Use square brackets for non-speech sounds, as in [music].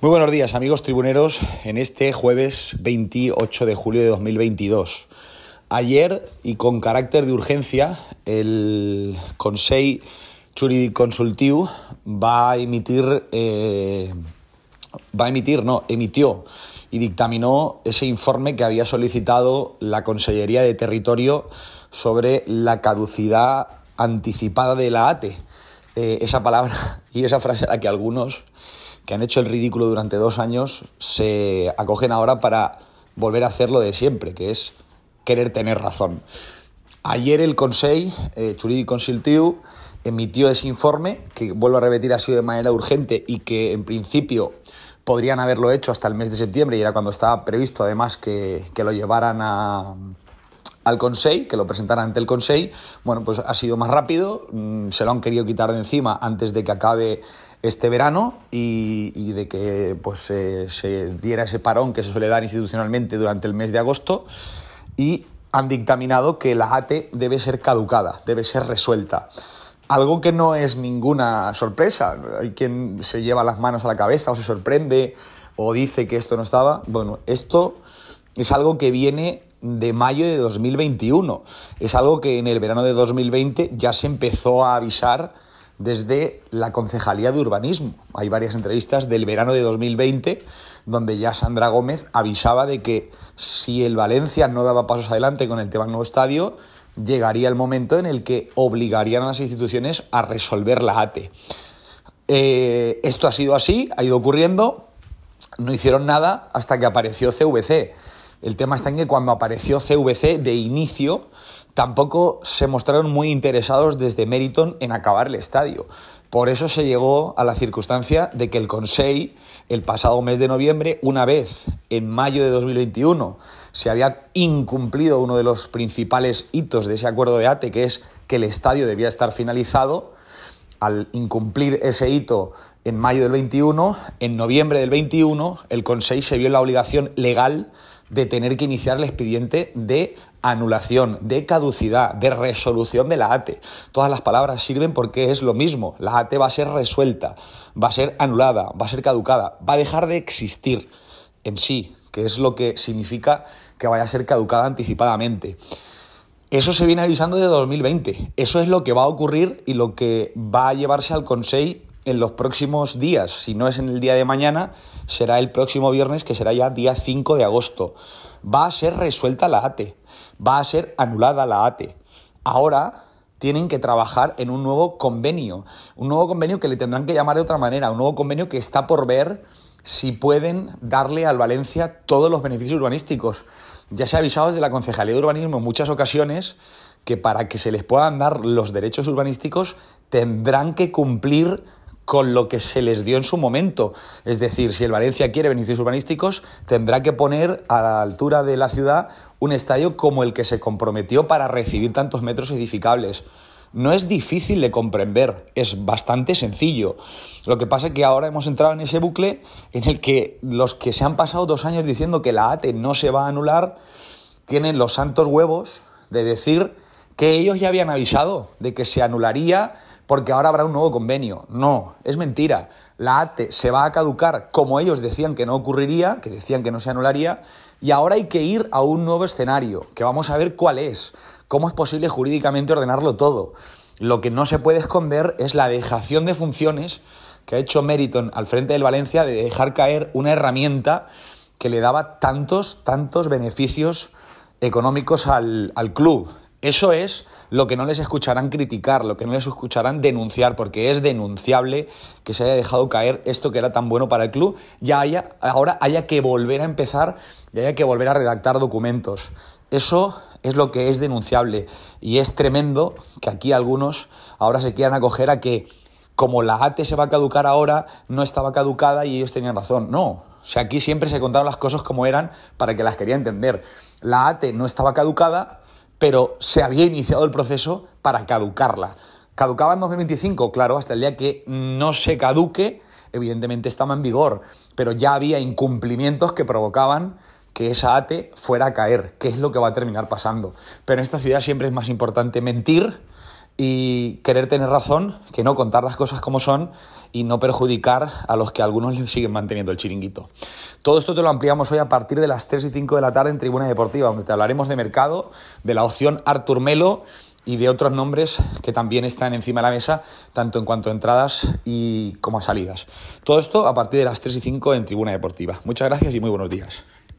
Muy buenos días amigos tribuneros en este jueves 28 de julio de 2022. Ayer y con carácter de urgencia el Consejo Jurídic Consultivo va a emitir, eh, va a emitir, no, emitió y dictaminó ese informe que había solicitado la Consellería de Territorio sobre la caducidad anticipada de la ATE. Eh, esa palabra [laughs] y esa frase a la que algunos que han hecho el ridículo durante dos años se acogen ahora para volver a hacerlo de siempre, que es querer tener razón. Ayer el Consejo eh, Jurídico Consultiu emitió ese informe, que vuelvo a repetir ha sido de manera urgente y que en principio podrían haberlo hecho hasta el mes de septiembre y era cuando estaba previsto además que, que lo llevaran a, al Consejo, que lo presentaran ante el Consejo. Bueno, pues ha sido más rápido, mm, se lo han querido quitar de encima antes de que acabe este verano y, de que pues, se diera ese parón que se suele dar institucionalmente durante el mes de agosto y han dictaminado que la ATE debe ser caducada, debe ser resuelta. Algo que no es ninguna sorpresa. Hay quien se lleva las manos a la cabeza o se sorprende o dice que esto no estaba. Bueno, esto es algo que viene de mayo de 2021. Es algo que en el verano de 2020 ya se empezó a avisar desde la Concejalía de Urbanismo. Hay varias entrevistas del verano de 2020 donde ya Sandra Gómez avisaba de que si el Valencia no daba pasos adelante con el tema del nuevo estadio, llegaría el momento en el que obligarían a las instituciones a resolver la ATE. Eh, esto ha sido así, ha ido ocurriendo, no hicieron nada hasta que apareció CVC. El tema está en que cuando apareció CVC de inicio, tampoco se mostraron muy interesados desde Meriton en acabar el estadio. Por eso se llegó a la circunstancia de que el Consejo, el pasado mes de noviembre, una vez en mayo de 2021, se había incumplido uno de los principales hitos de ese acuerdo de ATE, que es que el estadio debía estar finalizado. Al incumplir ese hito en mayo del 21, en noviembre del 21, el Consejo se vio en la obligación legal de tener que iniciar el expediente de anulación, de caducidad, de resolución de la ATE. Todas las palabras sirven porque es lo mismo. La ATE va a ser resuelta, va a ser anulada, va a ser caducada, va a dejar de existir en sí, que es lo que significa que vaya a ser caducada anticipadamente. Eso se viene avisando de 2020. Eso es lo que va a ocurrir y lo que va a llevarse al Consejo en los próximos días. Si no es en el día de mañana, será el próximo viernes, que será ya día 5 de agosto. Va a ser resuelta la ATE va a ser anulada la ATE. Ahora tienen que trabajar en un nuevo convenio, un nuevo convenio que le tendrán que llamar de otra manera, un nuevo convenio que está por ver si pueden darle al Valencia todos los beneficios urbanísticos. Ya se ha avisado desde la Concejalía de Urbanismo en muchas ocasiones que para que se les puedan dar los derechos urbanísticos tendrán que cumplir con lo que se les dio en su momento. Es decir, si el Valencia quiere beneficios urbanísticos, tendrá que poner a la altura de la ciudad un estadio como el que se comprometió para recibir tantos metros edificables. No es difícil de comprender, es bastante sencillo. Lo que pasa es que ahora hemos entrado en ese bucle en el que los que se han pasado dos años diciendo que la ATE no se va a anular tienen los santos huevos de decir que ellos ya habían avisado de que se anularía porque ahora habrá un nuevo convenio. No, es mentira. La ATE se va a caducar como ellos decían que no ocurriría, que decían que no se anularía, y ahora hay que ir a un nuevo escenario, que vamos a ver cuál es, cómo es posible jurídicamente ordenarlo todo. Lo que no se puede esconder es la dejación de funciones que ha hecho Meriton al frente del Valencia de dejar caer una herramienta que le daba tantos, tantos beneficios económicos al, al club. Eso es lo que no les escucharán criticar, lo que no les escucharán denunciar, porque es denunciable que se haya dejado caer esto que era tan bueno para el club, ya haya, ahora haya que volver a empezar y haya que volver a redactar documentos. Eso es lo que es denunciable y es tremendo que aquí algunos ahora se quieran acoger a que como la ATE se va a caducar ahora, no estaba caducada y ellos tenían razón. No, o sea, aquí siempre se contaron las cosas como eran para que las quería entender. La ATE no estaba caducada, pero se había iniciado el proceso para caducarla. ¿Caducaba en 2025? Claro, hasta el día que no se caduque, evidentemente estaba en vigor, pero ya había incumplimientos que provocaban que esa ATE fuera a caer, que es lo que va a terminar pasando. Pero en esta ciudad siempre es más importante mentir y querer tener razón, que no contar las cosas como son y no perjudicar a los que algunos le siguen manteniendo el chiringuito. Todo esto te lo ampliamos hoy a partir de las 3 y 5 de la tarde en Tribuna Deportiva, donde te hablaremos de mercado, de la opción Artur Melo y de otros nombres que también están encima de la mesa, tanto en cuanto a entradas y como a salidas. Todo esto a partir de las 3 y 5 en Tribuna Deportiva. Muchas gracias y muy buenos días.